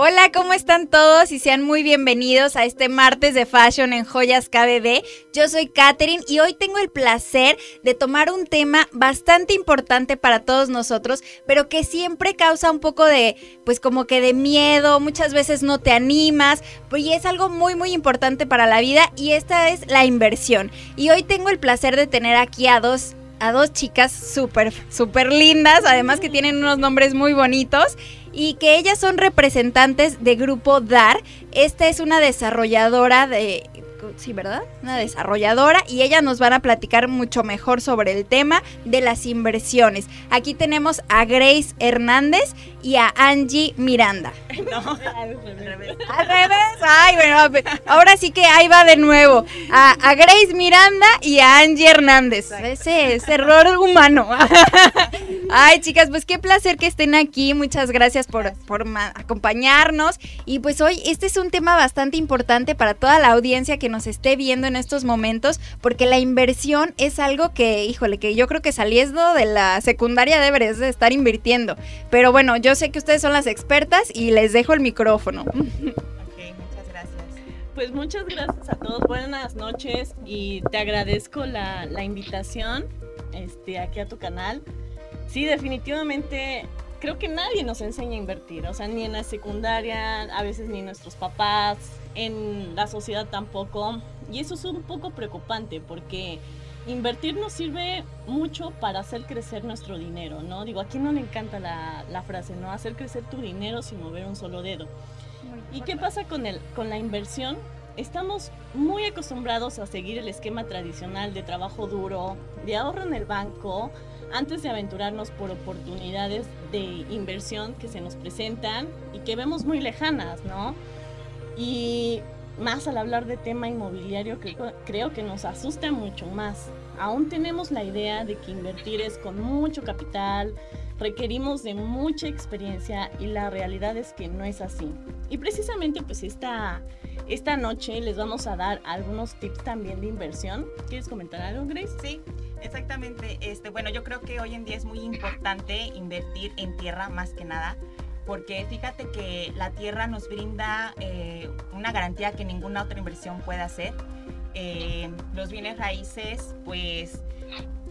Hola, ¿cómo están todos? Y sean muy bienvenidos a este martes de fashion en Joyas KBB. Yo soy Katherine y hoy tengo el placer de tomar un tema bastante importante para todos nosotros, pero que siempre causa un poco de, pues como que de miedo, muchas veces no te animas, y es algo muy muy importante para la vida y esta es la inversión. Y hoy tengo el placer de tener aquí a dos a dos chicas súper, súper lindas, además que tienen unos nombres muy bonitos y que ellas son representantes de Grupo DAR. Esta es una desarrolladora de sí, ¿verdad? Una desarrolladora y ellas nos van a platicar mucho mejor sobre el tema de las inversiones. Aquí tenemos a Grace Hernández y a Angie Miranda. No, al revés. Al revés. Ay, bueno, ahora sí que ahí va de nuevo. A, Grace Miranda y a Angie Hernández. Ese es error humano. Ay, chicas, pues qué placer que estén aquí. Muchas gracias por, por acompañarnos. Y pues hoy este es un tema bastante importante para toda la audiencia que nos esté viendo en estos momentos, porque la inversión es algo que, híjole, que yo creo que saliendo de la secundaria deberes de estar invirtiendo. Pero bueno, yo sé que ustedes son las expertas y les dejo el micrófono. Ok, muchas gracias. Pues muchas gracias a todos, buenas noches y te agradezco la, la invitación este, aquí a tu canal. Sí, definitivamente creo que nadie nos enseña a invertir, o sea, ni en la secundaria, a veces ni nuestros papás, en la sociedad tampoco. Y eso es un poco preocupante porque invertir nos sirve mucho para hacer crecer nuestro dinero, ¿no? Digo, a quién no le encanta la, la frase, ¿no? Hacer crecer tu dinero sin mover un solo dedo. ¿Y qué pasa con, el, con la inversión? Estamos muy acostumbrados a seguir el esquema tradicional de trabajo duro, de ahorro en el banco, antes de aventurarnos por oportunidades de inversión que se nos presentan y que vemos muy lejanas, ¿no? Y más al hablar de tema inmobiliario, creo, creo que nos asusta mucho más. Aún tenemos la idea de que invertir es con mucho capital, requerimos de mucha experiencia y la realidad es que no es así. Y precisamente pues esta, esta noche les vamos a dar algunos tips también de inversión. ¿Quieres comentar algo, Grace? Sí, Exactamente. Este, bueno, yo creo que hoy en día es muy importante invertir en tierra más que nada, porque fíjate que la tierra nos brinda eh, una garantía que ninguna otra inversión puede hacer. Eh, los bienes raíces, pues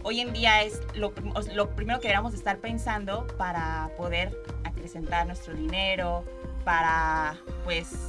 hoy en día es lo, primero que deberíamos estar pensando para poder acrecentar nuestro dinero, para pues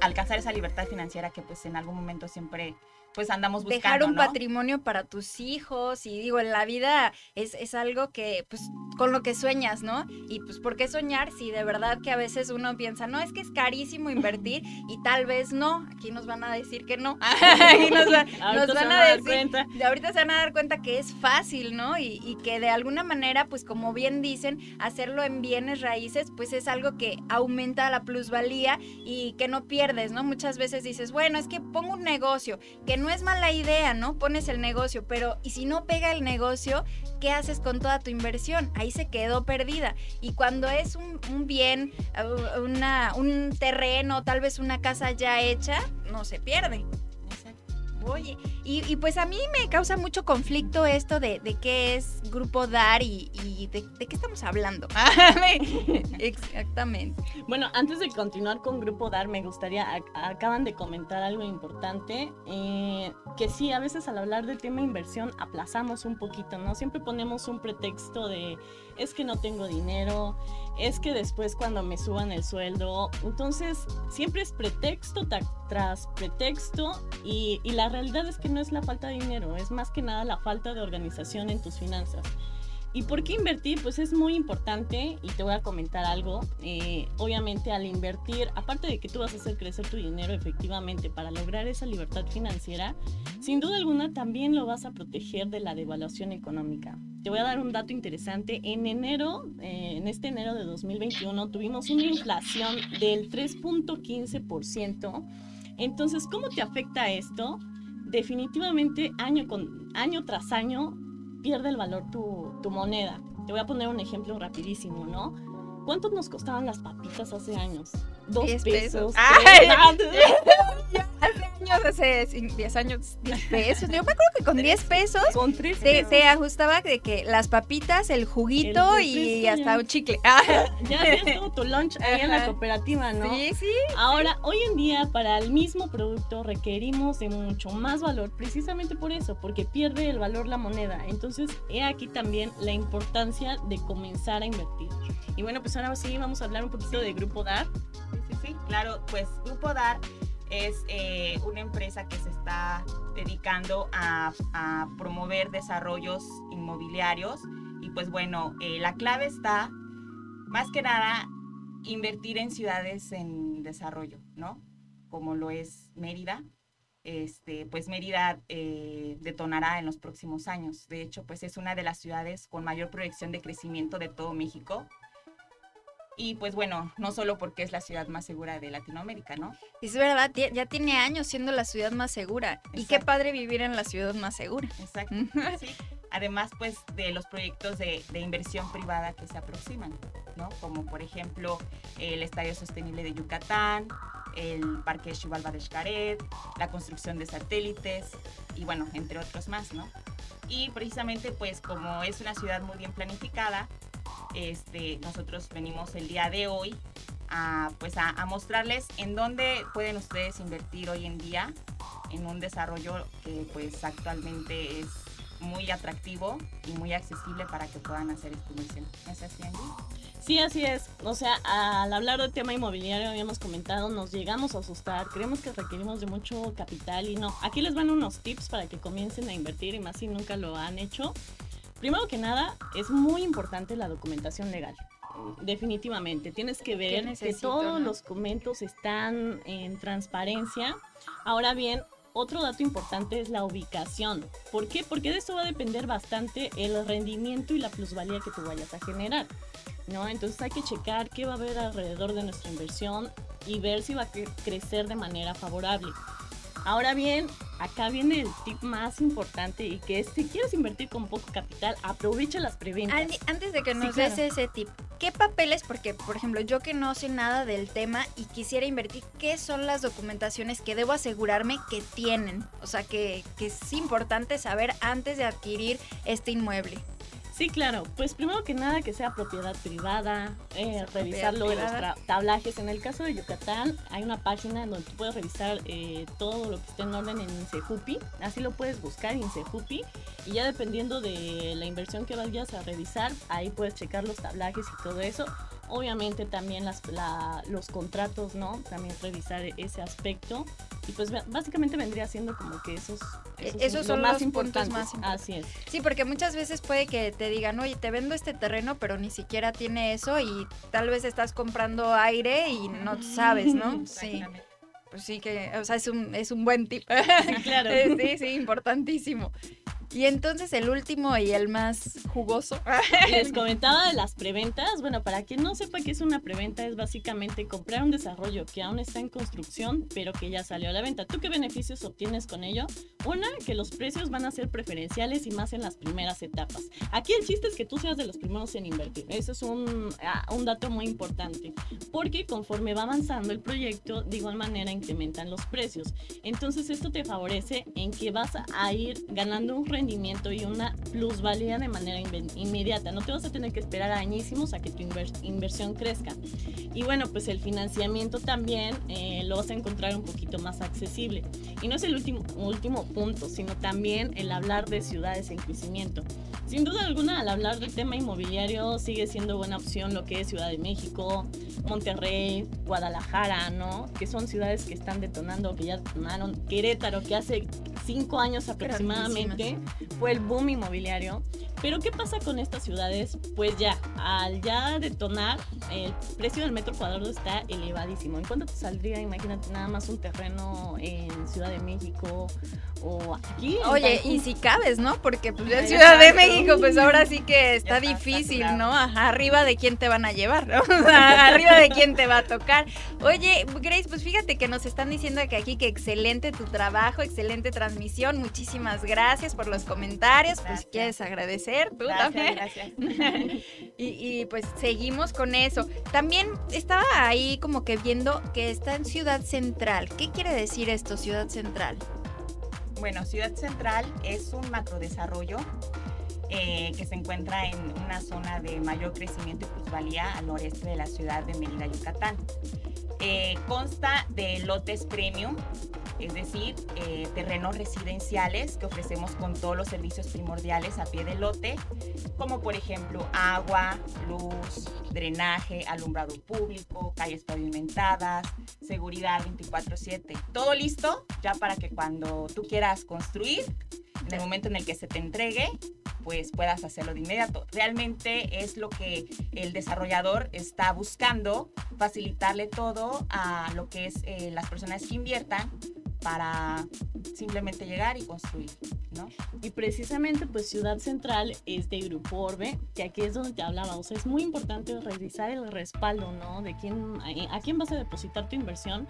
alcanzar esa libertad financiera que pues en algún momento siempre pues andamos buscando. Dejar un patrimonio para tus hijos y digo, en la vida es, es, algo que, pues, con lo que sueñas, ¿no? Y pues, ¿por qué soñar si de verdad que a veces uno piensa, no, es que es carísimo invertir y tal vez no? Aquí nos van a decir que no. Aquí nos, van a decir, de ahorita se van a dar cuenta que es fácil, ¿no? Y, y que de alguna manera, pues, como bien dicen, hacerlo en bienes raíces, pues es algo que aumenta la plusvalía y que no pierdes, ¿no? Muchas veces dices, bueno, es que pongo un negocio que no no es mala idea, ¿no? Pones el negocio, pero ¿y si no pega el negocio? ¿Qué haces con toda tu inversión? Ahí se quedó perdida. Y cuando es un, bien, una, un terreno, tal vez una casa ya hecha, no se pierde. Oye, y, pues a mí me causa mucho conflicto esto de, qué es Grupo DAR y, de, qué estamos hablando. Exactamente. Bueno, antes de continuar con Grupo DAR, me gustaría, acaban de comentar algo importante, eh, que sí, a veces al hablar del tema inversión aplazamos un poquito, ¿no? Siempre ponemos un pretexto de, es que no tengo dinero, es que después cuando me suban el sueldo, entonces siempre es pretexto tras pretexto y, y, la realidad es que no es la falta de dinero, es más que nada la falta de organización en tus finanzas. ¿Y por qué invertir? Pues es muy importante y te voy a comentar algo. Eh, obviamente al invertir, aparte de que tú vas a hacer crecer tu dinero efectivamente para lograr esa libertad financiera, sin duda alguna también lo vas a proteger de la devaluación económica. Te voy a dar un dato interesante. En enero, eh, en este enero de 2021, tuvimos una inflación del 3.15%. Entonces, ¿cómo te afecta esto? Definitivamente año, con, año tras año pierde el valor tu, moneda. Te voy a poner un ejemplo rapidísimo, ¿no? ¿Cuánto nos costaban las papitas hace años? Dos pesos. pesos hace años, hace 10 años, 10 pesos. Yo me acuerdo que con 10 pesos, con te, te, ajustaba de que las papitas, el juguito y hasta un chicle. Ya hacías todo tu lunch ahí en la cooperativa, ¿no? Sí, sí. Ahora, hoy en día, para el mismo producto requerimos de mucho más valor, precisamente por eso, porque pierde el valor la moneda. Entonces, he aquí también la importancia de comenzar a invertir. Y bueno, pues ahora sí vamos a hablar un poquito de Grupo DAR. Sí, sí, claro, pues Grupo DAR es eh, una empresa que se está dedicando a, promover desarrollos inmobiliarios y pues bueno, eh, la clave está más que nada invertir en ciudades en desarrollo, ¿no? Como lo es Mérida. Este, pues Mérida eh, detonará en los próximos años. De hecho, pues es una de las ciudades con mayor proyección de crecimiento de todo México y pues bueno, no solo porque es la ciudad más segura de Latinoamérica, ¿no? Es verdad, ya tiene años siendo la ciudad más segura. Y qué padre vivir en la ciudad más segura. Exacto. sí. Además, pues de los proyectos de, de, inversión privada que se aproximan, ¿no? Como por ejemplo el Estadio Sostenible de Yucatán, el Parque Xibalba de Xcaret, la construcción de satélites y bueno, entre otros más, ¿no? Y precisamente pues como es una ciudad muy bien planificada, este, nosotros venimos el día de hoy a, pues a, mostrarles en dónde pueden ustedes invertir hoy en día en un desarrollo que pues actualmente es muy atractivo y muy accesible para que puedan hacer esta inversión. ¿Es así, Angie? Sí, así es. O sea, al hablar del tema inmobiliario, habíamos comentado, nos llegamos a asustar, creemos que requerimos de mucho capital y no. Aquí les van unos tips para que comiencen a invertir y más si nunca lo han hecho. Primero que nada, es muy importante la documentación legal. Definitivamente, tienes que ver que todos los documentos están en transparencia. Ahora bien, otro dato importante es la ubicación. ¿Por qué? Porque de eso va a depender bastante el rendimiento y la plusvalía que tú vayas a generar. ¿no? Entonces hay que checar qué va a haber alrededor de nuestra inversión y ver si va a crecer de manera favorable. Ahora bien, acá viene el tip más importante y que es si quieres invertir con poco capital, aprovecha las preventas. antes de que nos des ese tip, ¿qué papeles? Porque, por ejemplo, yo que no sé nada del tema y quisiera invertir, ¿qué son las documentaciones que debo asegurarme que tienen? O sea, que, que es importante saber antes de adquirir este inmueble. Sí, claro. Pues primero que nada que sea propiedad privada, eh, revisar lo de los tablajes. En el caso de Yucatán hay una página donde tú puedes revisar eh, todo lo que esté en orden en Insejupi. Así lo puedes buscar, Insejupi. Y ya dependiendo de la inversión que vayas a revisar, ahí puedes checar los tablajes y todo eso. Obviamente también las, los contratos, ¿no? También revisar ese aspecto. Y pues básicamente vendría siendo como que esos, esos, son más importantes. Más Así es. Sí, porque muchas veces puede que te digan, oye, te vendo este terreno, pero ni siquiera tiene eso y tal vez estás comprando aire y no sabes, ¿no? Sí. Pues sí que, o sea, es un, es un buen tip. Sí, claro. sí, sí, importantísimo. Y entonces el último y el más jugoso. Les comentaba de las preventas. Bueno, para quien no sepa qué es una preventa, es básicamente comprar un desarrollo que aún está en construcción, pero que ya salió a la venta. ¿Tú qué beneficios obtienes con ello? Una, que los precios van a ser preferenciales y más en las primeras etapas. Aquí el chiste es que tú seas de los primeros en invertir. Eso es un, ah, un dato muy importante. Porque conforme va avanzando el proyecto, de igual manera incrementan los precios. Entonces esto te favorece en que vas a ir ganando un rendimiento y una plusvalía de manera inmediata. No te vas a tener que esperar añísimos a que tu inversión crezca. Y bueno, pues el financiamiento también eh, lo vas a encontrar un poquito más accesible. Y no es el último, último punto, sino también el hablar de ciudades en crecimiento. Sin duda alguna, al hablar del tema inmobiliario, sigue siendo buena opción lo que es Ciudad de México, Monterrey, Guadalajara, ¿no? Que son ciudades que están detonando, que ya detonaron. Querétaro, que hace cinco años aproximadamente fue el boom inmobiliario. Pero ¿qué pasa con estas ciudades? Pues ya, al ya detonar, el precio del metro cuadrado está elevadísimo. ¿En cuánto te saldría, imagínate, nada más un terreno en Ciudad de México o aquí? Oye, y si cabes, ¿no? Porque pues ya Ciudad de México, pues ahora sí que está, difícil, ¿no? arriba de quién te van a llevar, ¿no? arriba de quién te va a tocar. Oye, Grace, pues fíjate que nos están diciendo que aquí que excelente tu trabajo, excelente transmisión. Muchísimas gracias por los comentarios. Pues quieres agradecer placer, tú también. Gracias. y, y pues seguimos con eso. También estaba ahí como que viendo que está en Ciudad Central. ¿Qué quiere decir esto, Ciudad Central? Bueno, Ciudad Central es un macrodesarrollo eh, que se encuentra en una zona de mayor crecimiento y plusvalía al noreste de la ciudad de Mérida, Yucatán. Eh, consta de lotes premium, es decir, eh, terrenos residenciales que ofrecemos con todos los servicios primordiales a pie de lote, como por ejemplo agua, luz, drenaje, alumbrado público, calles pavimentadas, seguridad 24/7. Todo listo ya para que cuando tú quieras construir, en el momento en el que se te entregue, pues puedas hacerlo de inmediato. Realmente es lo que el desarrollador está buscando, facilitarle todo a lo que es eh, las personas que inviertan para simplemente llegar y construir, ¿no? Y precisamente pues Ciudad Central es de Grupo Orbe, que aquí es donde te sea, es muy importante revisar el respaldo, ¿no? De quién, a quién vas a depositar tu inversión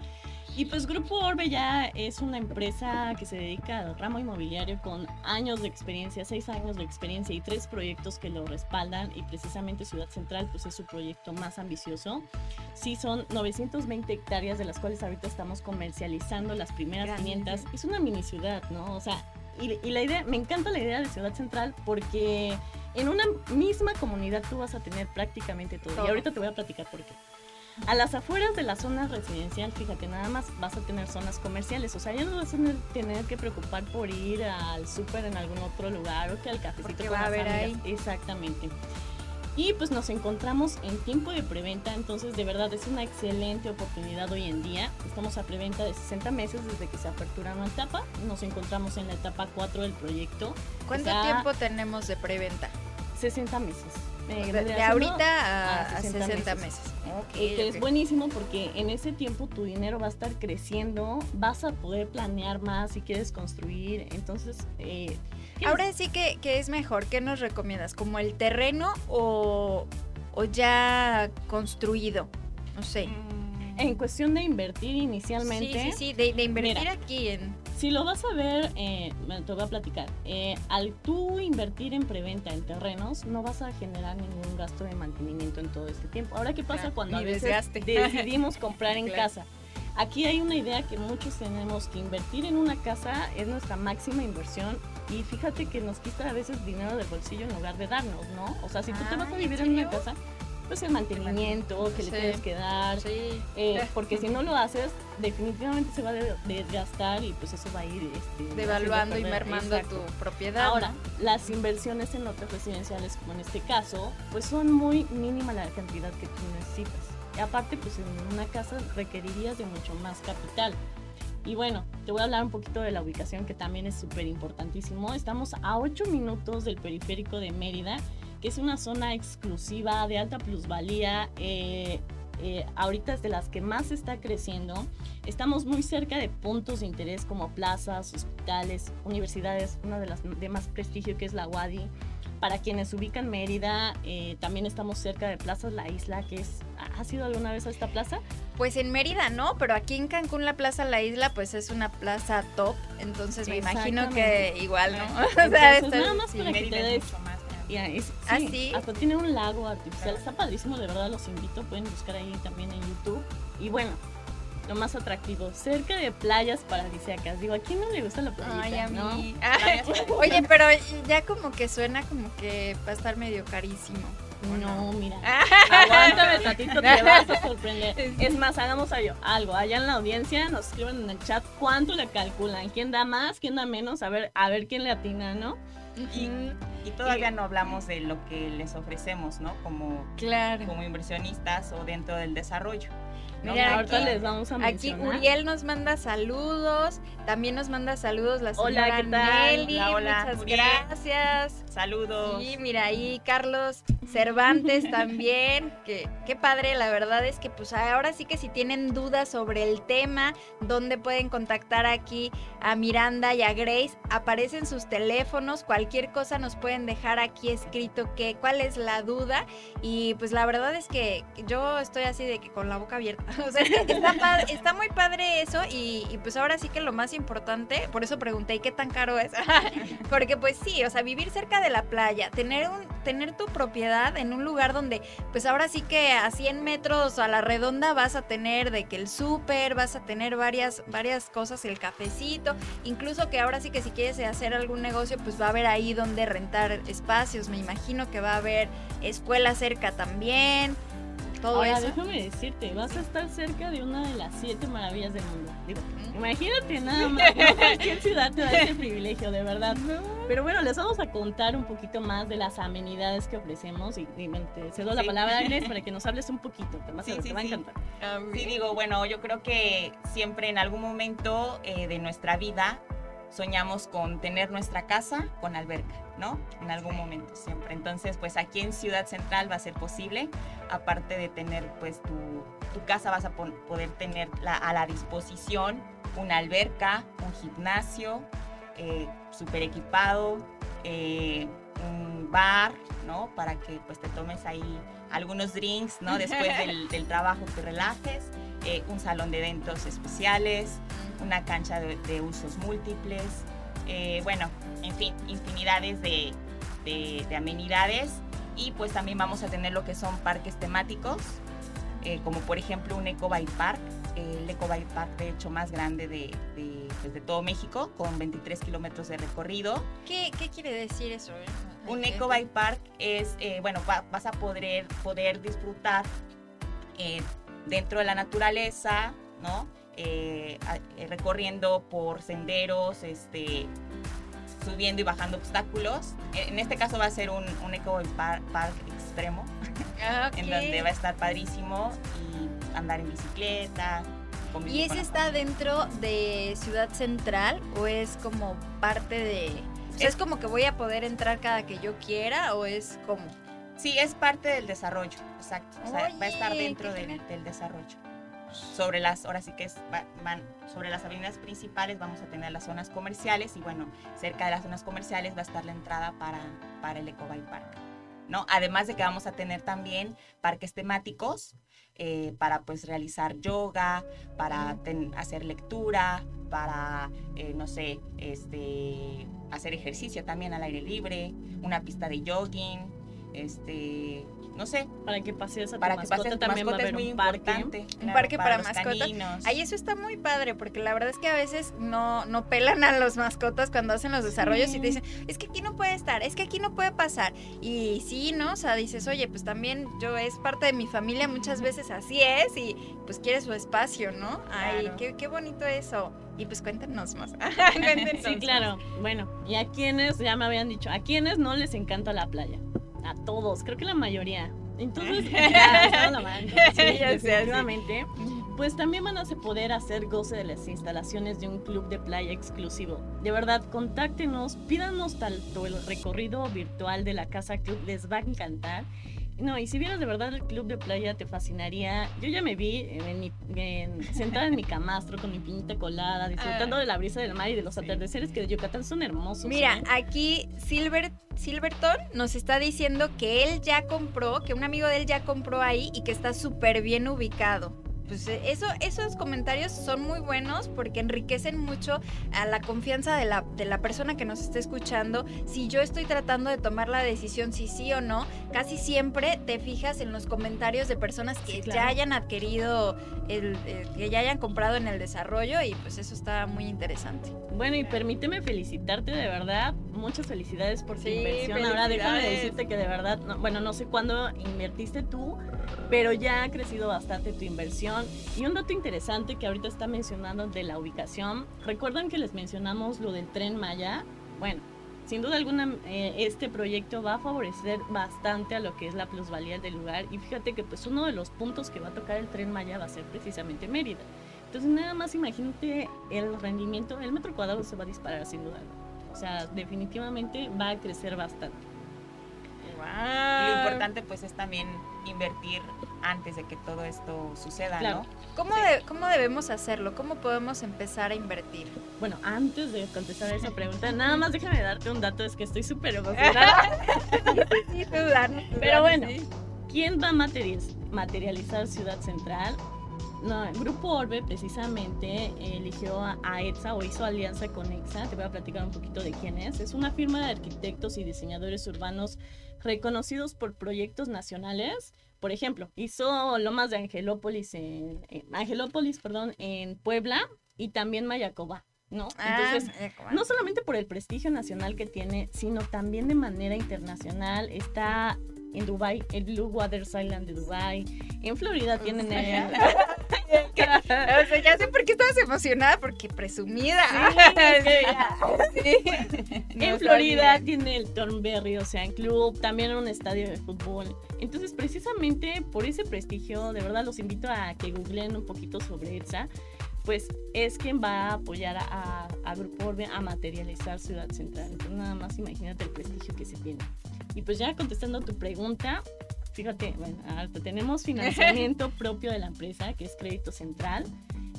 y pues Grupo Orbe ya es una empresa que se dedica al ramo inmobiliario con años de experiencia, seis años de experiencia y tres proyectos que lo respaldan y precisamente Ciudad Central pues es su proyecto más ambicioso. Sí, son 920 hectáreas de las cuales ahorita estamos comercializando las primeras 500. Es una mini ciudad, ¿no? O sea, y, y la idea, me encanta la idea de Ciudad Central porque en una misma comunidad tú vas a tener prácticamente todo. todo. Y ahorita te voy a platicar por qué. A las afueras de la zona residencial, fíjate, nada más vas a tener zonas comerciales. O sea, ya no vas a tener que preocupar por ir al súper en algún otro lugar o que al cafecito Porque va a haber ahí. Exactamente. Y pues nos encontramos en tiempo de preventa, entonces de verdad es una excelente oportunidad hoy en día. Estamos a preventa de 60 meses desde que se apertura una etapa. Nos encontramos en la etapa 4 del proyecto. ¿Cuánto tiempo tenemos de preventa? 60 meses. Eh, de, de, ahorita a, a 60, 60, meses. meses. Okay, que okay. es buenísimo porque en ese tiempo tu dinero va a estar creciendo, vas a poder planear más si quieres construir. Entonces, eh, ahora sí que, que, es mejor. ¿Qué nos recomiendas? ¿Como el terreno o, o ya construido? No sé. En cuestión de invertir inicialmente. Sí, sí, sí, de, de invertir mira, aquí en si lo vas a ver, eh, te voy a platicar. Eh, al tú invertir en preventa en terrenos, no vas a generar ningún gasto de mantenimiento en todo este tiempo. Ahora, ¿qué pasa claro, cuando a veces desgaste. decidimos comprar en claro. casa? Aquí hay una idea que muchos tenemos que invertir en una casa es nuestra máxima inversión y fíjate que nos quita a veces dinero del bolsillo en lugar de darnos, ¿no? O sea, si tú te vas a vivir en, en una casa, pues el mantenimiento que sí. le tienes que dar, sí. eh, porque si no lo haces, definitivamente se va a desgastar y pues eso va a ir este, devaluando y mermando Exacto. tu propiedad. Ahora, las inversiones en lotes residenciales, como en este caso, pues son muy mínima la cantidad que tú necesitas. Y aparte, pues en una casa requerirías de mucho más capital. Y bueno, te voy a hablar un poquito de la ubicación que también es súper importantísimo. Estamos a 8 minutos del periférico de Mérida es una zona exclusiva de alta plusvalía. Eh, eh, ahorita es de las que más está creciendo. Estamos muy cerca de puntos de interés como plazas, hospitales, universidades, una de las de más prestigio que es la UADI. Para quienes ubican Mérida, eh, también estamos cerca de Plazas La Isla, que es... ¿Has ido alguna vez a esta plaza? Pues en Mérida no, pero aquí en Cancún la Plaza La Isla pues es una plaza top, entonces me imagino que igual, ¿no? Entonces, o sea, nada más para que te des... Y es, sí, ¿Ah, sí? Hasta tiene un lago artificial. Está padrísimo, de verdad los invito. Pueden buscar ahí también en YouTube. Y bueno, lo más atractivo, cerca de playas paradisíacas. Digo, ¿a quién no le gusta la playa? Ay, a mí. ¿no? Oye, pero ya como que suena como que va a estar medio carísimo. No, mira. Aguántame tantito, te vas a sorprender. Es más, hagamos algo. Allá en la audiencia nos escriben en el chat cuánto le calculan. ¿Quién da más? ¿Quién da menos? A ver, a ver quién le atina, ¿no? Y, y todavía y, no hablamos de lo que les ofrecemos, ¿no? Como, claro. como inversionistas o dentro del desarrollo. ¿No? Mira, ahorita aquí, les vamos a mencionar. Aquí Uriel nos manda saludos, también nos manda saludos la señora hola, ¿qué tal? Nelly, hola, hola, muchas Uriel. gracias. Saludos. Sí, mira ahí Carlos Cervantes también, que qué padre, la verdad es que pues ahora sí que si tienen dudas sobre el tema, dónde pueden contactar aquí a Miranda y a Grace, aparecen sus teléfonos, cualquier cualquier cosa nos pueden dejar aquí escrito que cuál es la duda y pues la verdad es que yo estoy así de que con la boca abierta. O sea, está, está muy padre eso y, y, pues ahora sí que lo más importante, por eso pregunté, ¿qué tan caro es? Porque pues sí, o sea, vivir cerca de la playa, tener un tener tu propiedad en un lugar donde pues ahora sí que a 100 metros a la redonda vas a tener de que el súper, vas a tener varias varias cosas, el cafecito, incluso que ahora sí que si quieres hacer algún negocio, pues va a haber ahí donde rentar espacios, me imagino que va a haber escuela cerca también todo Ahora, déjame decirte, vas a estar cerca de una de las siete maravillas del mundo. imagínate nada más, cualquier ciudad te da ese privilegio, de verdad. Pero bueno, les vamos a contar un poquito más de las amenidades que ofrecemos y, te cedo la palabra a Agnes para que nos hables un poquito, te, sí, te va a encantar. Sí, digo, bueno, yo creo que siempre en algún momento eh, de nuestra vida soñamos con tener nuestra casa con alberca, ¿no? En algún momento siempre. Entonces, pues aquí en Ciudad Central va a ser posible, aparte de tener pues tu, casa vas a poder tener a la disposición una alberca, un gimnasio eh, súper equipado, eh, un bar, ¿no? Para que pues te tomes ahí algunos drinks, ¿no? Después del, trabajo te relajes, eh, un salón de eventos especiales, una cancha de, usos múltiples, eh, bueno, en fin, infinidades de, amenidades y pues también vamos a tener lo que son parques temáticos, eh, como por ejemplo un Eco Bike Park, el Eco Bike Park de hecho más grande de, pues, todo México, con 23 kilómetros de recorrido. ¿Qué, quiere decir eso? Un Eco Bike Park es, eh, bueno, vas a poder, poder disfrutar dentro de la naturaleza, ¿no? Eh, eh, recorriendo por senderos, este, subiendo y bajando obstáculos. En este caso va a ser un, un eco park, extremo, ah, en donde va a estar padrísimo y andar en bicicleta. ¿Y ese está dentro de Ciudad Central o es como parte de... es, como que voy a poder entrar cada que yo quiera o es como... Sí, es parte del desarrollo, exacto. va a estar dentro del desarrollo sobre las, que sobre las avenidas principales vamos a tener las zonas comerciales y bueno, cerca de las zonas comerciales va a estar la entrada para, para el Ecobike Park. ¿no? Además de que vamos a tener también parques temáticos eh, para pues realizar yoga, para hacer lectura, para, eh, no sé, este, hacer ejercicio también al aire libre, una pista de jogging, este, no sé. Para que pases a tu para mascota, que también va a haber un parque. un parque para, mascotas. Ahí eso está muy padre, porque la verdad es que a veces no, no pelan a los mascotas cuando hacen los desarrollos y te dicen, es que aquí no puede estar, es que aquí no puede pasar. Y sí, ¿no? O sea, dices, oye, pues también yo es parte de mi familia, muchas veces así es, y pues quiere su espacio, ¿no? Ay, qué, qué bonito eso. Y pues cuéntenos más. sí, claro. Bueno, y a quienes, ya me habían dicho, a quienes no les encanta la playa a todos, creo que la mayoría. Entonces, ya, la sí, definitivamente. Pues también van a poder hacer goce de las instalaciones de un club de playa exclusivo. De verdad, contáctenos, pídanos tanto el recorrido virtual de la Casa Club, les va a encantar. No, y si vieras de verdad el club de playa te fascinaría. Yo ya me vi en sentada en mi camastro con mi piñita colada, disfrutando ah. de la brisa del mar y de los atardeceres que de Yucatán son hermosos. Mira, ¿eh? aquí Silver, Silverton nos está diciendo que él ya compró, que un amigo de él ya compró ahí y que está súper bien ubicado pues eh, eso, esos comentarios son muy buenos porque enriquecen mucho a la confianza de la, de la persona que nos está escuchando. Si yo estoy tratando de tomar la decisión si sí o no, casi siempre te fijas en los comentarios de personas que ya hayan adquirido, el, que ya hayan comprado en el desarrollo y pues eso está muy interesante. Bueno, y permíteme felicitarte de verdad. Muchas felicidades por tu inversión. Ahora déjame decirte que de verdad, bueno, no sé cuándo invertiste tú, pero ya ha crecido bastante tu inversión. Y un dato interesante que ahorita está mencionando de la ubicación, ¿recuerdan que les mencionamos lo del tren Maya? Bueno, sin duda alguna eh, este proyecto va a favorecer bastante a lo que es la plusvalía del lugar y fíjate que pues uno de los puntos que va a tocar el tren Maya va a ser precisamente Mérida. Entonces nada más imagínate el rendimiento, el metro cuadrado se va a disparar sin duda. O sea, definitivamente va a crecer bastante. Wow. Lo importante pues es también invertir antes de que todo esto suceda, ¿no? ¿Cómo, ¿Cómo debemos hacerlo? ¿Cómo podemos empezar a invertir? Bueno, antes de contestar esa pregunta, nada más déjame darte un dato, es que estoy súper emocionada. sí, Pero bueno, ¿quién va a materializar Ciudad Central? No, el Grupo Orbe precisamente eligió a, ETSA o hizo alianza con EXA. Te voy a platicar un poquito de quién es. Es una firma de arquitectos y diseñadores urbanos reconocidos por proyectos nacionales. Por ejemplo, hizo Lomas de Angelópolis en, Angelópolis, perdón, en Puebla y también Mayacoba. ¿no? Ah, Entonces, no solamente por el prestigio nacional que tiene, sino también de manera internacional. Está en Dubai, el Blue Waters Island de Dubai. En Florida tienen el... o sea, ya sé por qué estabas emocionada, porque presumida. en Florida tiene el Thornberry Ocean Club, también un estadio de fútbol. Entonces, precisamente por ese prestigio, de verdad los invito a que googleen un poquito sobre ETSA pues es quien va a apoyar a, Grupo Orbe a materializar Ciudad Central. Entonces nada más imagínate el prestigio que se tiene. Y pues ya contestando tu pregunta, fíjate, bueno, tenemos financiamiento propio de la empresa, que es Crédito Central.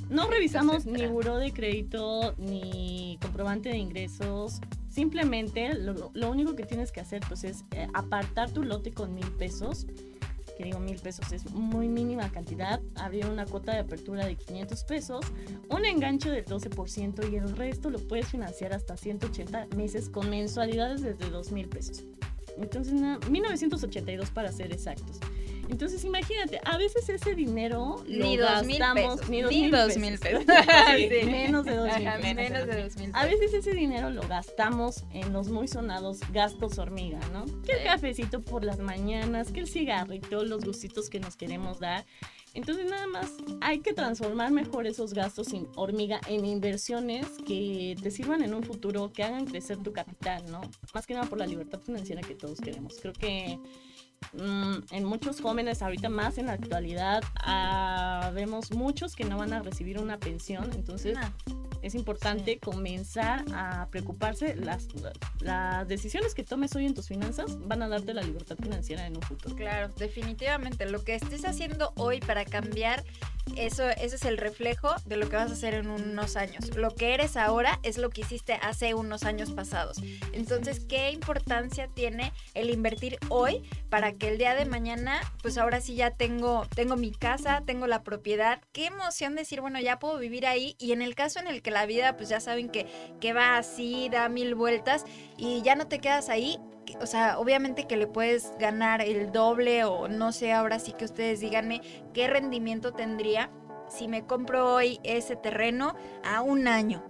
No revisamos ni buró de crédito ni comprobante de ingresos. Simplemente lo, lo único que tienes que hacer pues es eh, apartar tu lote con mil pesos que digo mil pesos es muy mínima cantidad, habría una cuota de apertura de 500 pesos, un enganche del 12% y el resto lo puedes financiar hasta 180 meses con mensualidades desde 2 mil pesos. Entonces, 1982 para ser exactos. Entonces, imagínate, a veces ese dinero ni lo gastamos, ni dos mil pesos. Menos de dos mil pesos. Menos de dos mil A veces ese dinero lo gastamos en los muy sonados gastos hormiga, ¿no? Que el cafecito por las mañanas, que el cigarrito, los gustitos que nos queremos dar. Entonces nada más hay que transformar mejor esos gastos sin hormiga en inversiones que te sirvan en un futuro, que hagan crecer tu capital, ¿no? Más que nada por la libertad financiera que todos queremos. Creo que Mm, en muchos jóvenes, ahorita más en la actualidad, ah, vemos muchos que no van a recibir una pensión, entonces ah es importante comenzar a preocuparse. Las, las decisiones que tomes hoy en tus finanzas van a darte la libertad financiera en un futuro. Claro, definitivamente. Lo que estés haciendo hoy para cambiar, eso, ese es el reflejo de lo que vas a hacer en unos años. Lo que eres ahora es lo que hiciste hace unos años pasados. Entonces, ¿qué importancia tiene el invertir hoy para que el día de mañana, pues ahora sí ya tengo, tengo mi casa, tengo la propiedad? Qué emoción decir, bueno, ya puedo vivir ahí. Y en el caso en el que la vida, pues ya saben que, que va así, da mil vueltas y ya no te quedas ahí. O sea, obviamente que le puedes ganar el doble o no sé, ahora sí que ustedes díganme qué rendimiento tendría si me compro hoy ese terreno a un año.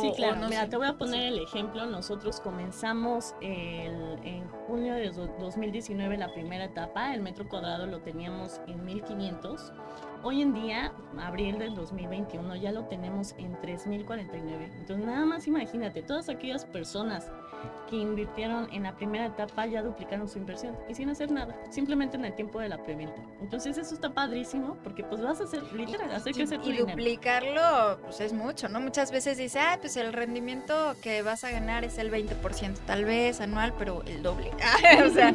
Sí, claro. Mira, te voy a poner el ejemplo. Nosotros comenzamos el, en junio de 2019 la primera etapa. El metro cuadrado lo teníamos en 1500 Hoy en día, abril del 2021, ya lo tenemos en 3.049. Entonces, nada más imagínate, todas aquellas personas que invirtieron en la primera etapa ya duplicaron su inversión y sin hacer nada, simplemente en el tiempo de la preventa. Entonces, eso está padrísimo porque pues vas a hacer, literal, hacer que tu Y duplicarlo, pues es mucho, ¿no? Muchas veces dice, ah, pues el rendimiento que vas a ganar es el 20%, tal vez anual, pero el doble. o sea,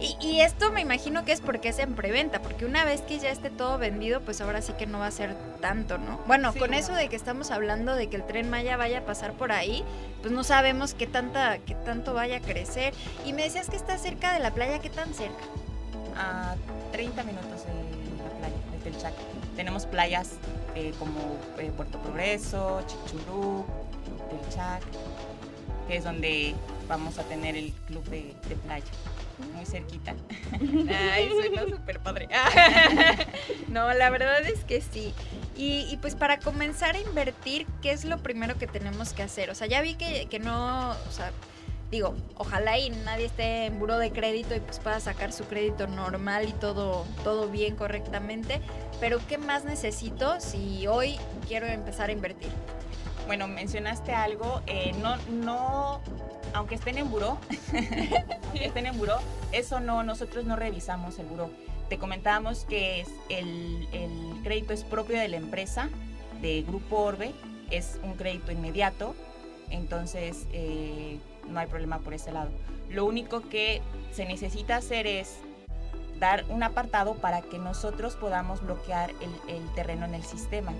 y, y esto me imagino que es porque es en preventa, porque una vez que ya esté todo vendido, pues ahora sí que no va a ser tanto, ¿no? Bueno, con eso de que estamos hablando de que el tren Maya vaya a pasar por ahí, pues no sabemos qué tanta, qué tanto vaya a crecer. Y me decías que está cerca de la playa, ¿qué tan cerca? A 30 minutos de la playa, de Telchac. Tenemos playas eh, como eh, Puerto Progreso, Chichurú, Telchac, que es donde vamos a tener el club de playa muy cerquita. Ay, suena súper padre. no, la verdad es que sí. Y, pues para comenzar a invertir, ¿qué es lo primero que tenemos que hacer? O sea, ya vi que, que no, o sea, digo, ojalá y nadie esté en buro de crédito y pues pueda sacar su crédito normal y todo, todo bien correctamente. Pero ¿qué más necesito si hoy quiero empezar a invertir? Bueno, mencionaste algo, eh, no, no aunque estén en buró, estén en buró, eso no, nosotros no revisamos el buró. Te comentábamos que el, crédito es propio de la empresa, de Grupo Orbe, es un crédito inmediato, entonces eh, no hay problema por ese lado. Lo único que se necesita hacer es dar un apartado para que nosotros podamos bloquear el, el terreno en el sistema.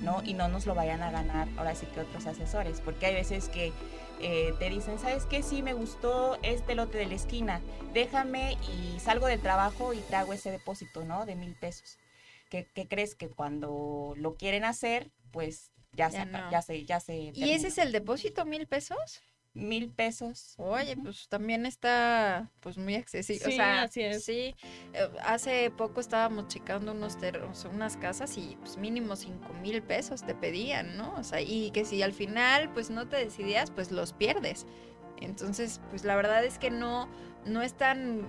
¿no? Y no nos lo vayan a ganar ahora sí que otros asesores, porque hay veces que eh, te dicen, ¿sabes qué? Sí, me gustó este lote de la esquina, déjame y salgo del trabajo y te hago ese depósito, ¿no? De mil pesos. ¿Qué, crees que cuando lo quieren hacer, pues ya, ya, se, ya se, ya se ¿Y ese es el depósito, mil pesos? Mil pesos. Oye, pues también está pues muy accesible. Sí, o sea, así es. Sí, eh, hace poco estábamos checando unos unas casas y pues mínimo cinco mil pesos te pedían, ¿no? O sea, y que si al final pues no te decidías, pues los pierdes. Entonces, pues la verdad es que no, no es tan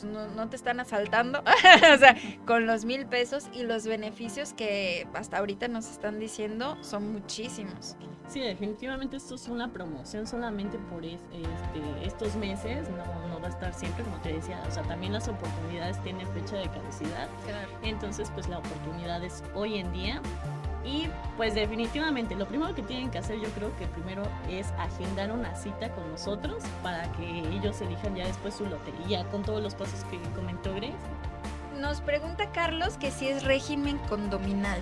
pues, no, te están asaltando, o sea, con los mil pesos y los beneficios que hasta ahorita nos están diciendo son muchísimos. Sí, definitivamente esto es una promoción solamente por este, estos meses, no, no, va a estar siempre, como te decía, o sea, también las oportunidades tienen fecha de caducidad, entonces pues la oportunidad es hoy en día y pues definitivamente lo primero que tienen que hacer yo creo que primero es agendar una cita con nosotros para que ellos elijan ya después su lotería con todos los pasos que comentó Grace. Nos pregunta Carlos que si es régimen condominal.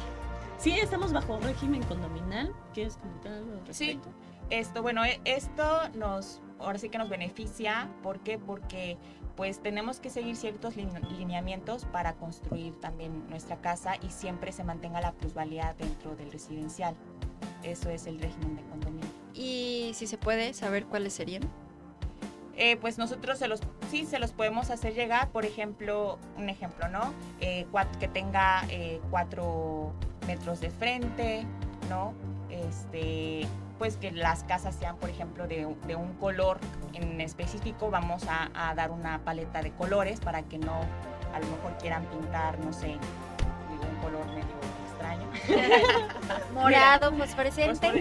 Sí, estamos bajo régimen condominal. ¿Quieres comentar algo Sí, esto, bueno, e, esto nos, ahora sí que nos beneficia. ¿Por qué? Porque pues tenemos que seguir ciertos lineamientos para construir también nuestra casa y siempre se mantenga la plusvalía dentro del residencial. Eso es el régimen de condominio. ¿Y si se puede saber cuáles serían? Eh, pues nosotros se los, sí se los podemos hacer llegar, por ejemplo, un ejemplo, ¿no? Eh, que tenga eh, cuatro metros de frente, ¿no? Este, pues que las casas sean, por ejemplo, de, un color en específico, vamos a, dar una paleta de colores para que no, a lo mejor quieran pintar, no sé, un color medio extraño. Morado, fosforescente.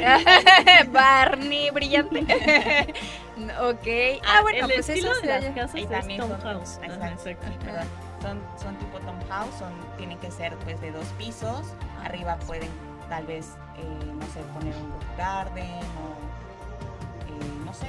Barney, brillante. ok. Ah, bueno, pues eso de las casas también Tom House. son, son tipo Tom House, son, tienen que ser pues de dos pisos. Arriba pueden tal vez, eh, no sé, poner un rock garden o, eh, no sé,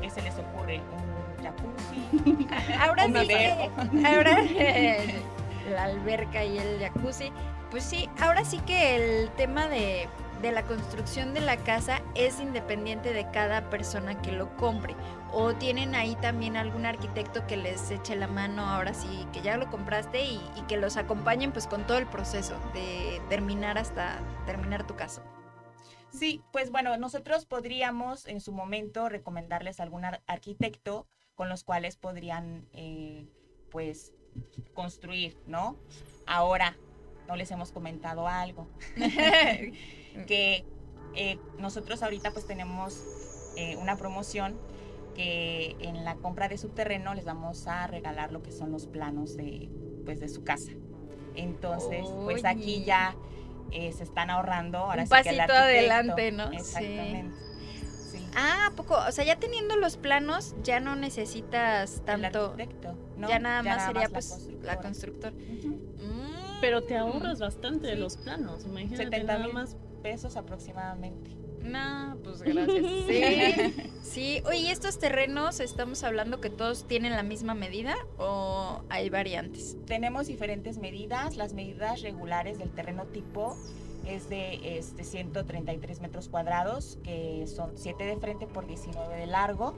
¿qué, se les ocurre? Un jacuzzi. ahora sí que, ahora la alberca y el jacuzzi. Pues sí, ahora sí que el tema de de la construcción de la casa es independiente de cada persona que lo compre. O tienen ahí también algún arquitecto que les eche la mano ahora sí que ya lo compraste y, que los acompañen pues con todo el proceso de terminar hasta terminar tu casa. Sí, pues bueno, nosotros podríamos en su momento recomendarles algún arquitecto con los cuales podrían eh, pues construir, ¿no? Ahora, no les hemos comentado algo. que eh, nosotros ahorita pues tenemos eh, una promoción que en la compra de su terreno les vamos a regalar lo que son los planos de, pues, de su casa. Entonces, pues aquí ya eh, se están ahorrando. Ahora Un pasito adelante, ¿no? Exactamente. Ah, poco, o sea, ya teniendo los planos, ya no necesitas tanto. ¿no? Ya nada más sería pues la constructora. Pero te ahorras bastante de los planos, imagínate 70 nada más pesos aproximadamente. No, pues gracias. Sí, sí. Oye, estos terrenos estamos hablando que todos tienen la misma medida o hay variantes? Tenemos diferentes medidas. Las medidas regulares del terreno tipo es de este, 133 metros cuadrados, que son 7 de frente por 19 de largo.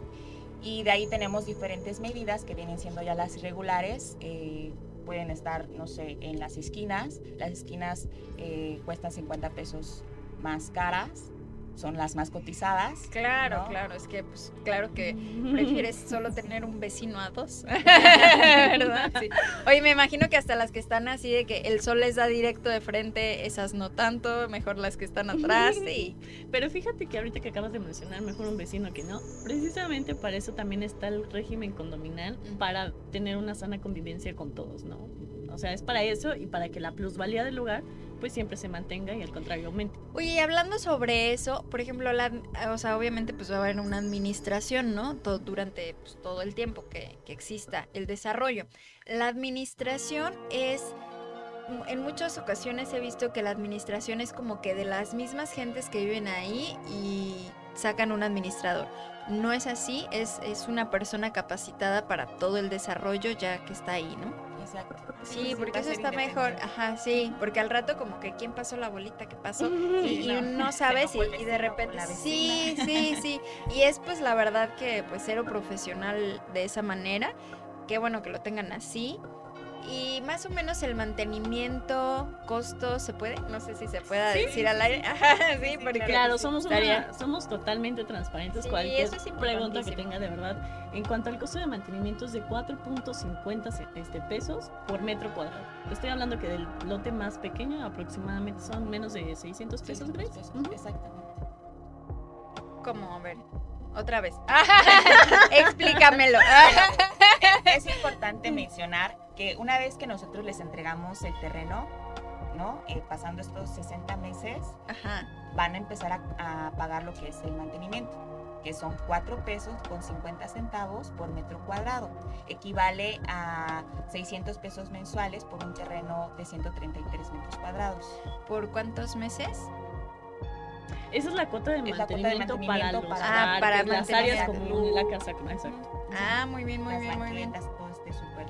Y de ahí tenemos diferentes medidas que vienen siendo ya las regulares. Eh, pueden estar, no sé, en las esquinas. Las esquinas eh, cuestan 50 pesos más caras son las más cotizadas. Claro, claro, es que pues claro que prefieres solo tener un vecino a dos. ¿Verdad? Sí. Oye, me imagino que hasta las que están así de que el sol les da directo de frente, esas no tanto, mejor las que están atrás, sí. Pero fíjate que ahorita que acabas de mencionar, mejor un vecino que no, precisamente para eso también está el régimen condominal, para tener una sana convivencia con todos, ¿no? O sea, es para eso y para que la plusvalía del lugar pues siempre se mantenga y al contrario aumente. Oye, y hablando sobre eso, por ejemplo, la, o sea, obviamente pues va a haber una administración, ¿no? Todo, durante pues, todo el tiempo que, que exista el desarrollo. La administración es en muchas ocasiones he visto que la administración es como que de las mismas gentes que viven ahí y sacan un administrador. No es así, es, es una persona capacitada para todo el desarrollo ya que está ahí, ¿no? Exacto. Sí, porque eso está mejor. Ajá, sí, porque al rato como que quién pasó la bolita, qué pasó, y, no. sabes y, de repente sí, sí, sí. Y es pues la verdad que pues cero profesional de esa manera. Qué bueno que lo tengan así. Y más o menos el mantenimiento, costo, ¿se puede? No sé si se pueda decir al aire. sí, porque claro, somos, somos totalmente transparentes. Cualquier pregunta que tenga de verdad. En cuanto al costo de mantenimiento es de 4.50 este, pesos por metro cuadrado. Estoy hablando que del lote más pequeño aproximadamente son menos de 600 pesos. Exactamente. ¿Cómo? A ver. Otra vez. Explícamelo. es importante mencionar que una vez que nosotros les entregamos el terreno, ¿no? Eh, pasando estos 60 meses, van a empezar a, pagar lo que es el mantenimiento, que son 4 pesos con 50 centavos por metro cuadrado. Equivale a 600 pesos mensuales por un terreno de 133 metros cuadrados. ¿Por cuántos meses? Esa es la cuota de mantenimiento, para, los ah, para las áreas comunes, la casa. Exacto. Ah, muy bien, muy bien, muy bien. Esté súper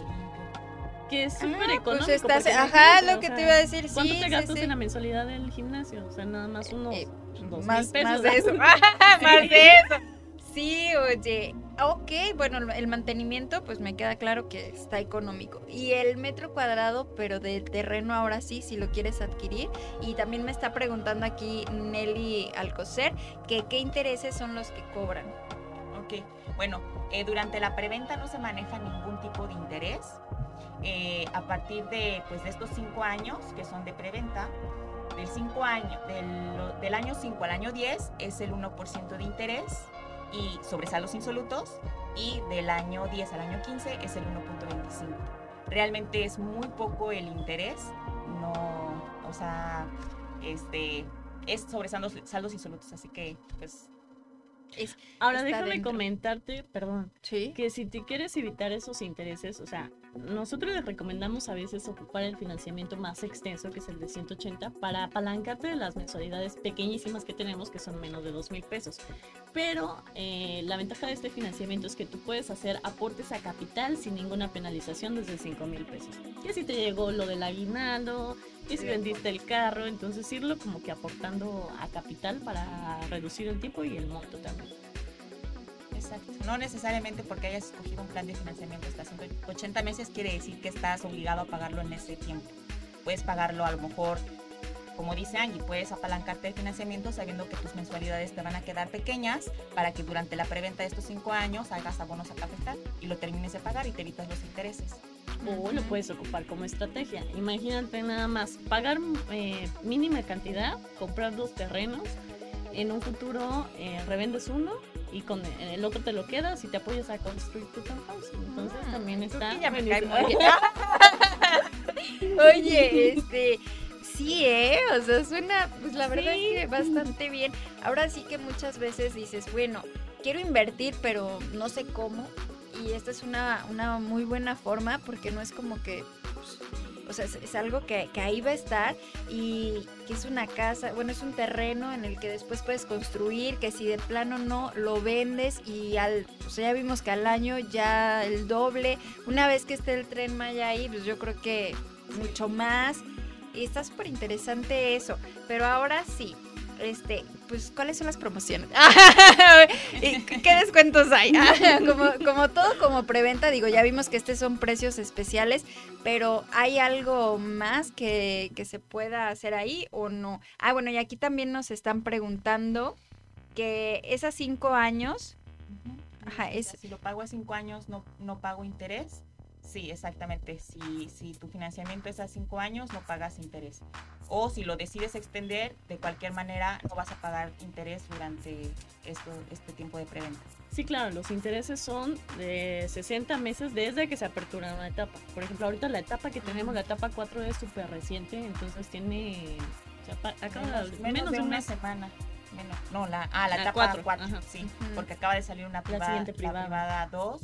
que es súper pues económico. ajá, lo que te iba a decir. ¿Cuánto te gastas en la mensualidad del gimnasio? O sea, nada más unos eh, dos más, mil pesos. Más de eso. más de eso. Sí, oye. Ok, bueno, el mantenimiento, pues me queda claro que está económico. Y el metro cuadrado, pero de terreno ahora sí, si lo quieres adquirir. Y también me está preguntando aquí Nelly Alcocer que qué intereses son los que cobran. Ok, bueno, eh, durante la preventa no se maneja ningún tipo de interés. Eh, a partir de, pues, de estos cinco años que son de preventa, del, cinco año, del, del año 5 al año 10 es el 1% de interés y sobre saldos insolutos y del año 10 al año 15 es el 1.25. Realmente es muy poco el interés, no, o sea, este, es sobre saldos, saldos insolutos, así que pues Ahora déjame comentarte, perdón, que si te quieres evitar esos intereses, o sea, nosotros les recomendamos a veces ocupar el financiamiento más extenso, que es el de 180, para apalancarte de las mensualidades pequeñísimas que tenemos, que son menos de 2 mil pesos. Pero eh, la ventaja de este financiamiento es que tú puedes hacer aportes a capital sin ninguna penalización desde 5 mil pesos. Que si te llegó lo del aguinaldo, que si vendiste el carro, entonces irlo como que aportando a capital para reducir el tiempo y el monto también. Exacto. No necesariamente porque hayas escogido un plan de financiamiento hasta 180 meses quiere decir que estás obligado a pagarlo en ese tiempo. Puedes pagarlo a lo mejor, como dice Angie, puedes apalancarte el financiamiento sabiendo que tus mensualidades te van a quedar pequeñas para que durante la preventa de estos cinco años hagas abonos a capital y lo termines de pagar y te evitas los intereses o lo puedes ocupar como estrategia. Imagínate nada más pagar eh, mínima cantidad, comprar dos terrenos, en un futuro eh, revendes uno y con el otro te lo quedas y te apoyas a construir tu townhouse. Entonces ah, también está. Oye, este. Sí, ¿eh? O sea, suena, pues la verdad es que bastante bien. Ahora sí que muchas veces dices, bueno, quiero invertir, pero no sé cómo y esta es una, una muy buena forma porque no es como que... Pues, o sea, es, algo que, ahí va a estar y que es una casa, bueno, es un terreno en el que después puedes construir, que si de plano no lo vendes y al, o ya vimos que al año ya el doble, una vez que esté el tren Maya ahí, pues yo creo que mucho más. Y está súper interesante eso. Pero ahora sí, este, pues, ¿cuáles son las promociones? ¿Qué descuentos hay? como, como todo, como preventa, digo, ya vimos que estos son precios especiales, pero ¿hay algo más que, se pueda hacer ahí o no? Ah, bueno, y aquí también nos están preguntando que esas cinco años... Ajá, es... Si lo pago a cinco años, no, no pago interés. Sí, exactamente. Si, si tu financiamiento es a cinco años, no pagas interés. O si lo decides extender, de cualquier manera no vas a pagar interés durante esto, este tiempo de preventa. Sí, claro, los intereses son de 60 meses desde que se apertura una etapa. Por ejemplo, ahorita la etapa que tenemos, la etapa 4 es súper reciente, entonces tiene... acaba menos, de una semana. Menos, no, la, ah, la, etapa 4, sí, porque acaba de salir una privada, la privada. 2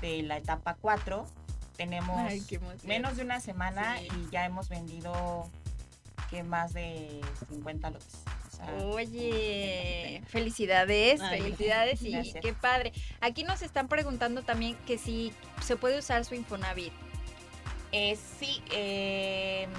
de la etapa 4 tenemos menos de una semana y ya hemos vendido que más de 50 lotes. Oye, felicidades, felicidades y qué padre. Aquí nos están preguntando también que si se puede usar su Infonavit. Eh, sí, em,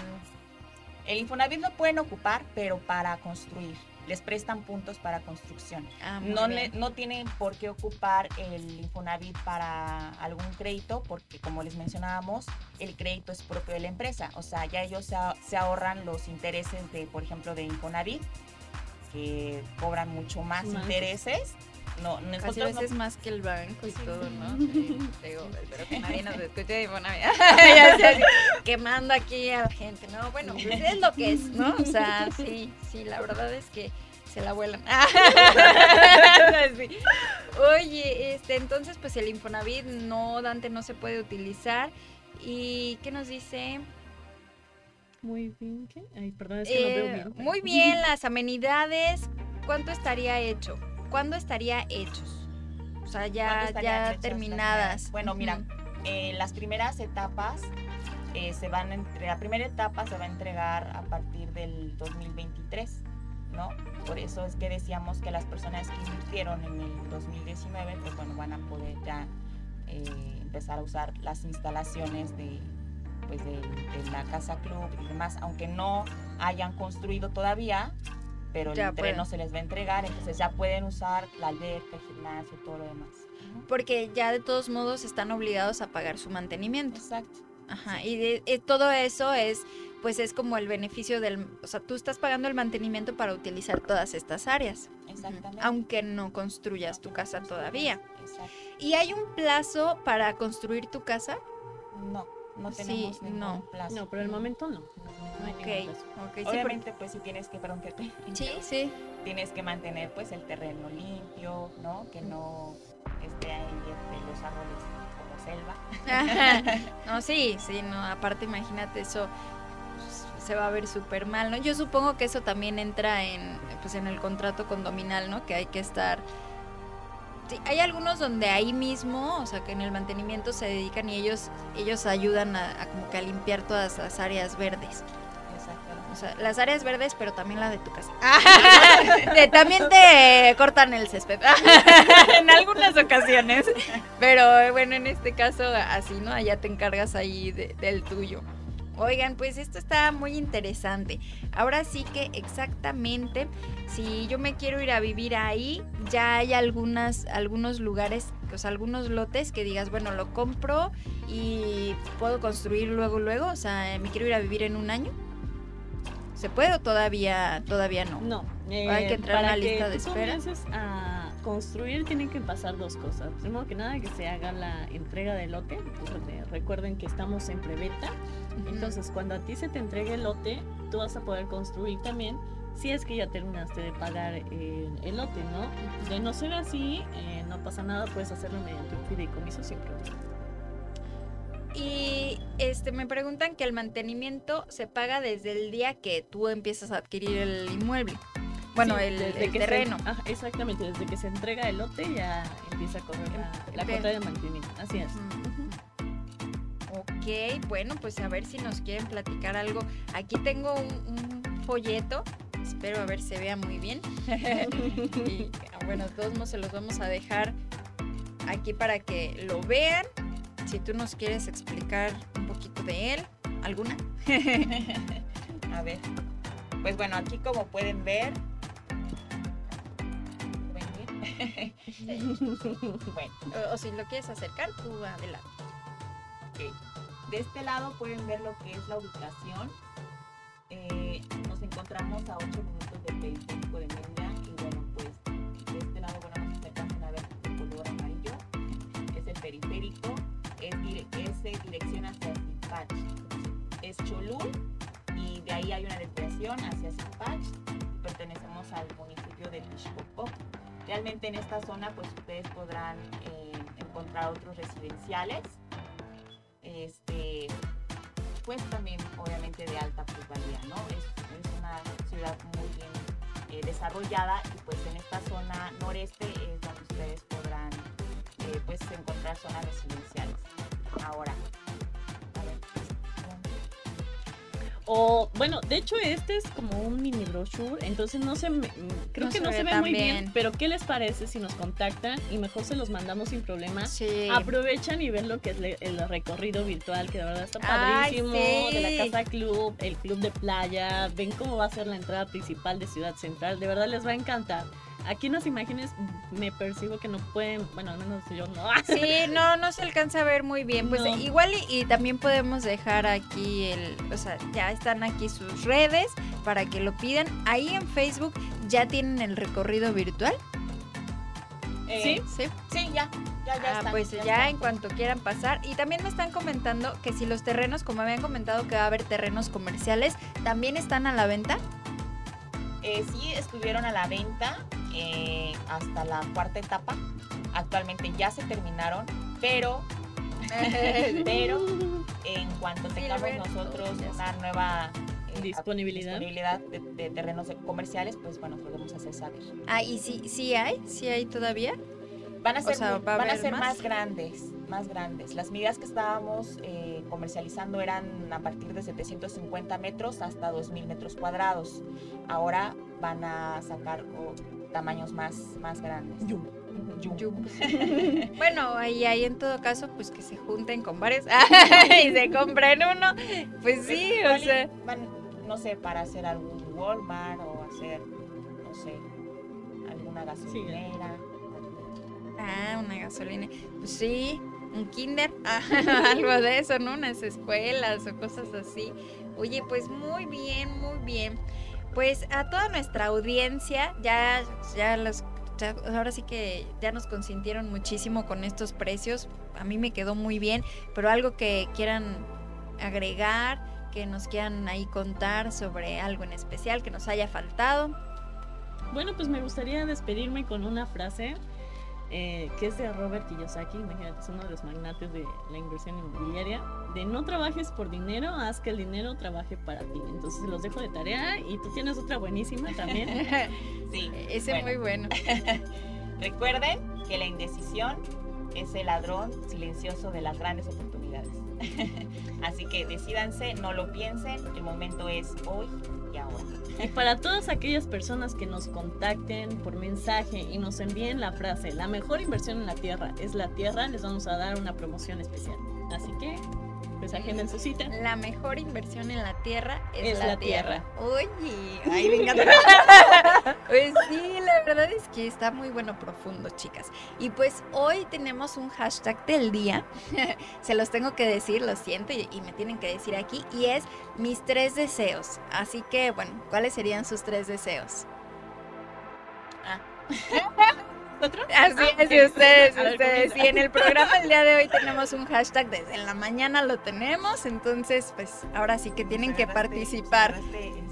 el Infonavit lo pueden ocupar, pero para construir. Les prestan puntos para construcción. Ah, no, no tienen por qué ocupar el Infonavit para algún crédito, porque como les mencionábamos, el crédito es propio de la empresa. O sea, ya ellos se, ahorran los intereses de, por ejemplo, de Infonavit, que cobran mucho más, intereses no, nosotros a veces más que el banco y todo, ¿no? digo, espero que nadie nos escuche de buena vida. quemando aquí a la gente, ¿no? Bueno, pues es lo que es, ¿no? O sea, sí, sí, la verdad es que se la vuelan. Oye, este, entonces, pues el Infonavit no, Dante, no se puede utilizar. ¿Y qué nos dice? Muy bien, ¿qué? Ay, perdón, es que no veo eh, bien. Muy bien, las amenidades, ¿cuánto estaría hecho? ¿Cuándo estaría hechos? O sea, ya, ya terminadas. Bueno, mira, eh, las primeras etapas eh, se van entre la primera etapa se va a entregar a partir del 2023, ¿no? Por eso es que decíamos que las personas que invirtieron en el 2019, pues bueno, van a poder ya eh, empezar a usar las instalaciones de, pues de, de, la casa club y demás, aunque no hayan construido todavía, pero el terreno se les va a entregar, entonces ya pueden usar la alberca, el gimnasio, todo lo demás. Porque ya de todos modos están obligados a pagar su mantenimiento. Exacto. Ajá, y todo eso es, pues es como el beneficio del, o sea, tú estás pagando el mantenimiento para utilizar todas estas áreas. Exactamente. Aunque no construyas tu casa todavía. Exacto. ¿Y hay un plazo para construir tu casa? No no tenemos sí, no. plazo. No, por el momento no. no Obviamente, pues si tienes que, perdón, que te sí, sí. tienes que mantener pues el terreno limpio, ¿no? Que no esté ahí este, los árboles como selva. no, sí, sí, no, aparte imagínate eso pues, se va a ver súper mal, ¿no? Yo supongo que eso también entra en, pues, en el contrato condominal, ¿no? Que hay que estar Sí, hay algunos donde ahí mismo, o sea, que en el mantenimiento se dedican y ellos ellos ayudan a, como que a limpiar todas las áreas verdes. O sea, las áreas verdes, pero también la de tu casa. también te cortan el césped. en algunas ocasiones. Pero bueno, en este caso así, ¿no? Allá te encargas ahí del tuyo. Oigan, pues esto está muy interesante. Ahora sí que exactamente, si yo me quiero ir a vivir ahí, ya hay algunas, algunos lugares, o sea, algunos lotes que digas, bueno, lo compro y puedo construir luego, luego. O sea, me quiero ir a vivir en un año. ¿Se puede o todavía, todavía no? No. hay que entrar a una lista de espera. a construir tienen que pasar dos cosas. Primero que nada, que se haga la entrega del lote. recuerden que estamos en preventa. Entonces, cuando a ti se te entregue el lote, tú vas a poder construir también si es que ya terminaste de pagar eh, el lote, ¿no? De no ser así, eh, no pasa nada, puedes hacerlo mediante un fideicomiso sin problema. Y este me preguntan que el mantenimiento se paga desde el día que tú empiezas a adquirir el inmueble. Bueno, el, terreno. exactamente, desde que se entrega el lote ya empieza a correr la, cuota de mantenimiento. Así es. Ok, bueno, pues a ver si nos quieren platicar algo. Aquí tengo un, folleto, espero a ver se vea muy bien. y bueno, todos se los vamos a dejar aquí para que lo vean. Si tú nos quieres explicar un poquito de él, ¿alguna? a ver. Pues bueno, aquí como pueden ver, bueno. O, si lo quieres acercar, tú adelante. De este lado pueden ver lo que es la ubicación. Eh, nos encontramos a 8 minutos del periférico de Mérida y bueno, pues de este lado, bueno, nos alcanzan a ver el color amarillo. Es el periférico, es, es dirección hacia Zimpach. Es Cholul y de ahí hay una desviación hacia Zimpach. Pertenecemos al municipio de Tishkopó. Realmente en esta zona pues ustedes podrán eh, encontrar otros residenciales, este, pues también obviamente de alta plusvalía, ¿no? Es, una ciudad muy bien eh, desarrollada y pues en esta zona noreste es donde ustedes podrán eh, pues encontrar zonas residenciales. Ahora, O, bueno, de hecho este es como un mini brochure, entonces no se creo que no se ve muy bien. pero ¿qué les parece si nos contactan y mejor se los mandamos sin problema? Sí. Aprovechan y ven lo que es el recorrido virtual, que de verdad está padrísimo, de la casa club, el club de playa, ven cómo va a ser la entrada principal de Ciudad Central, de verdad les va a encantar. Aquí en las imágenes me percibo que no pueden, bueno, al menos yo no. Sí, no, no se alcanza a ver muy bien. Pues igual y, también podemos dejar aquí el, o sea, ya están aquí sus redes para que lo pidan. Ahí en Facebook ya tienen el recorrido virtual. Eh, ¿Sí? Sí. ya. Ya, ya ah, pues ya, en cuanto quieran pasar. Y también me están comentando que si los terrenos, como habían comentado que va a haber terrenos comerciales, también están a la venta. Eh, sí, estuvieron a la venta eh, hasta la cuarta etapa. Actualmente ya se terminaron, pero, pero en cuanto tengamos nosotros una nueva eh, disponibilidad, de, terrenos comerciales, pues bueno, podemos hacer saber. Ah, ¿y sí, sí hay? ¿Sí hay todavía? Van a ser, van a ser más? grandes, más grandes. Las medidas que estábamos eh, comercializando eran a partir de 750 metros hasta 2.000 metros cuadrados. Ahora van a sacar tamaños más, más grandes. bueno, ahí, ahí en todo caso, pues que se junten con varios y se compren uno. Pues sí, o sea. no sé, para hacer algún Walmart o hacer, no sé, alguna gasolinera. Ah, una gasolina. Pues sí, un kinder, algo de eso, ¿no? Unas escuelas o cosas así. Oye, pues muy bien, muy bien. Pues a toda nuestra audiencia, ya, ya los ahora sí que ya nos consintieron muchísimo con estos precios. A mí me quedó muy bien, pero algo que quieran agregar, que nos quieran ahí contar sobre algo en especial que nos haya faltado. Bueno, pues me gustaría despedirme con una frase eh, que es de Robert Kiyosaki, imagínate, es uno de los magnates de la inversión inmobiliaria, de no trabajes por dinero, haz que el dinero trabaje para ti. Entonces los dejo de tarea y tú tienes otra buenísima también. sí, ese es muy bueno. Recuerden que la indecisión es el ladrón silencioso de las grandes oportunidades. Así que decídanse, no lo piensen, el momento es hoy y ahora. Y para todas aquellas personas que nos contacten por mensaje y nos envíen la frase, la mejor inversión en la tierra es la tierra, les vamos a dar una promoción especial. Así que pues agenden su cita. La mejor inversión en la tierra es, la, tierra. Oye, ay, venga. Pues sí, la verdad es que está muy bueno profundo, chicas. Y pues hoy tenemos un hashtag del día. Se los tengo que decir, lo siento, y, y me tienen que decir aquí. Y es mis tres deseos. Así que, bueno, ¿cuáles serían sus tres deseos? Ah. Así ah, es, y ustedes, ustedes. Y en el programa el día de hoy tenemos un hashtag, desde en la mañana lo tenemos, entonces pues ahora sí que tienen que participar. Este,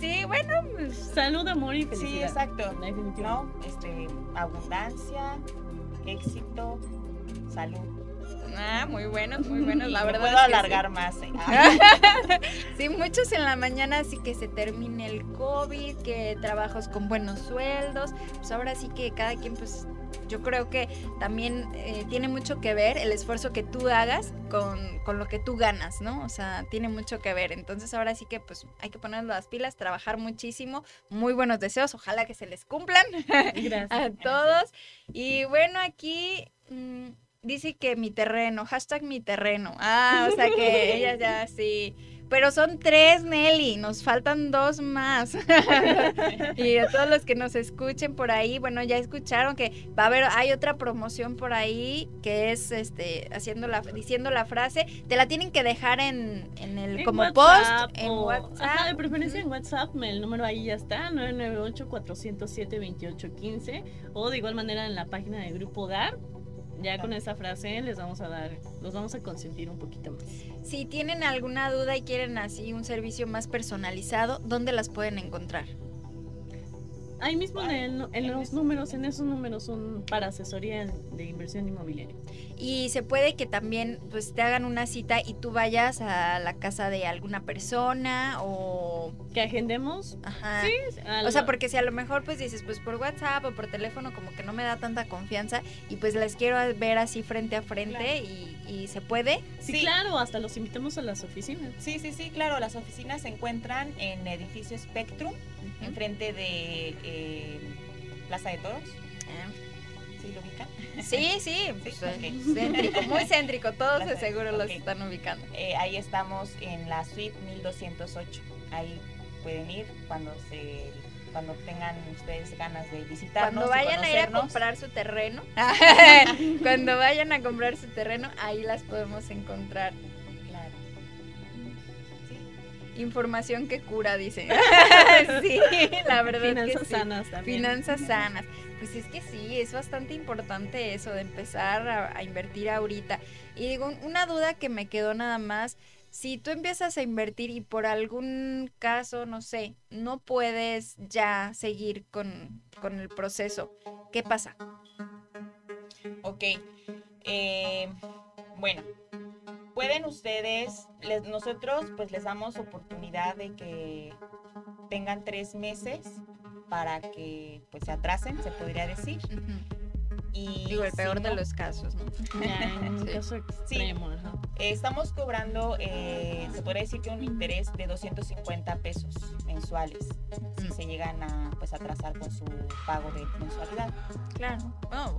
sí, bueno, pues, salud, amor y felicidad. Sí, exacto. No, este, abundancia, éxito, salud. Ah, muy buenos, muy buenos, la verdad. puedo alargar más. ¿eh? sí, muchos en la mañana así que se termine el COVID, que trabajos con buenos sueldos. Pues ahora sí que cada quien, pues yo creo que también eh, tiene mucho que ver el esfuerzo que tú hagas con, con, lo que tú ganas, ¿no? O sea, tiene mucho que ver. Entonces ahora sí que pues hay que poner las pilas, trabajar muchísimo. Muy buenos deseos, ojalá que se les cumplan Gracias. a todos. Y bueno, aquí... Mm, dice que mi terreno, hashtag mi terreno. Ah, o sea que ella ya sí. Pero son tres, Nelly, nos faltan dos más. y a todos los que nos escuchen por ahí, bueno, ya escucharon que va a haber, hay otra promoción por ahí que es este haciendo la, diciendo la frase, te la tienen que dejar en, en el como post, en WhatsApp. Ajá, de preferencia en WhatsApp, el número ahí ya está, 998-407-2815, o de igual manera en la página de Grupo DAR ya con esa frase les vamos a dar, los vamos a consentir un poquito más. Si tienen alguna duda y quieren así un servicio más personalizado, ¿dónde las pueden encontrar? Ahí mismo en, los números, en esos números son para asesoría de inversión inmobiliaria. Y se puede que también pues te hagan una cita y tú vayas a la casa de alguna persona o que agendemos. Ajá. Sí, o sea, porque si a lo mejor pues dices pues por WhatsApp o por teléfono como que no me da tanta confianza y pues les quiero ver así frente a frente y, se puede. Sí, claro, hasta los invitamos a las oficinas. Sí, sí, sí, claro, las oficinas se encuentran en edificio Spectrum, enfrente de eh, Plaza de Toros. Ah. ¿Sí lo ubican? Sí, sí, pues, céntrico, muy céntrico, todos de seguro los están ubicando. Eh, ahí estamos en la suite 1208, ahí pueden ir cuando se cuando tengan ustedes ganas de visitarnos. Cuando vayan a ir a comprar su terreno, cuando vayan a comprar su terreno, ahí las podemos encontrar. Información que cura, dice. sí, la verdad. Finanzas sanas también. Finanzas sanas. Pues es que sí, es bastante importante eso de empezar a, invertir ahorita. Y digo, una duda que me quedó nada más, si tú empiezas a invertir y por algún caso, no sé, no puedes ya seguir con, el proceso, ¿qué pasa? Ok, eh, bueno, pueden ustedes, nosotros pues les damos oportunidad de que tengan tres meses para que pues se atrasen, se podría decir. Y Digo, el peor de los casos, ¿no? en un caso extremo, Estamos cobrando, eh, se podría decir que un interés de 250 pesos mensuales si se llegan a pues atrasar con su pago de mensualidad. Claro,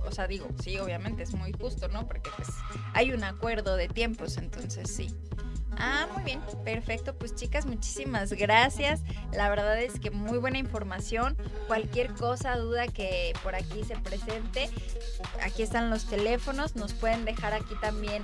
o sea, digo, sí, obviamente es muy justo, ¿no? Porque pues hay un acuerdo de tiempos, entonces sí. Ah, muy bien, perfecto. Pues chicas, muchísimas gracias. La verdad es que muy buena información. Cualquier cosa, duda que por aquí se presente, aquí están los teléfonos. Nos pueden dejar aquí también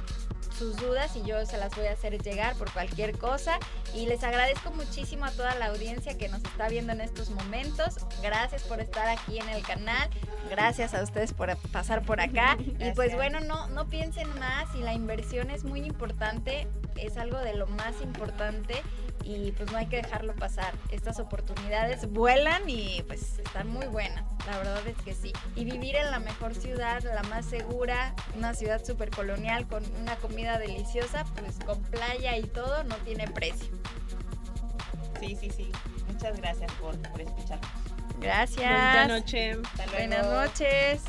sus dudas y yo se las voy a hacer llegar por cualquier cosa. Y les agradezco muchísimo a toda la audiencia que nos está viendo en estos momentos. Gracias por estar aquí en el canal. Gracias a ustedes por pasar por acá. Y pues bueno, no, no piensen más y la inversión es muy importante. Es algo de lo más importante y pues no hay que dejarlo pasar. Estas oportunidades vuelan y pues están muy buenas, la verdad es que sí. Y vivir en la mejor ciudad, la más segura, una ciudad súper colonial con una comida deliciosa, pues con playa y todo, no tiene precio. Sí, sí, sí. Muchas gracias por, por escucharnos. Gracias. Buenas noches. Buenas noches.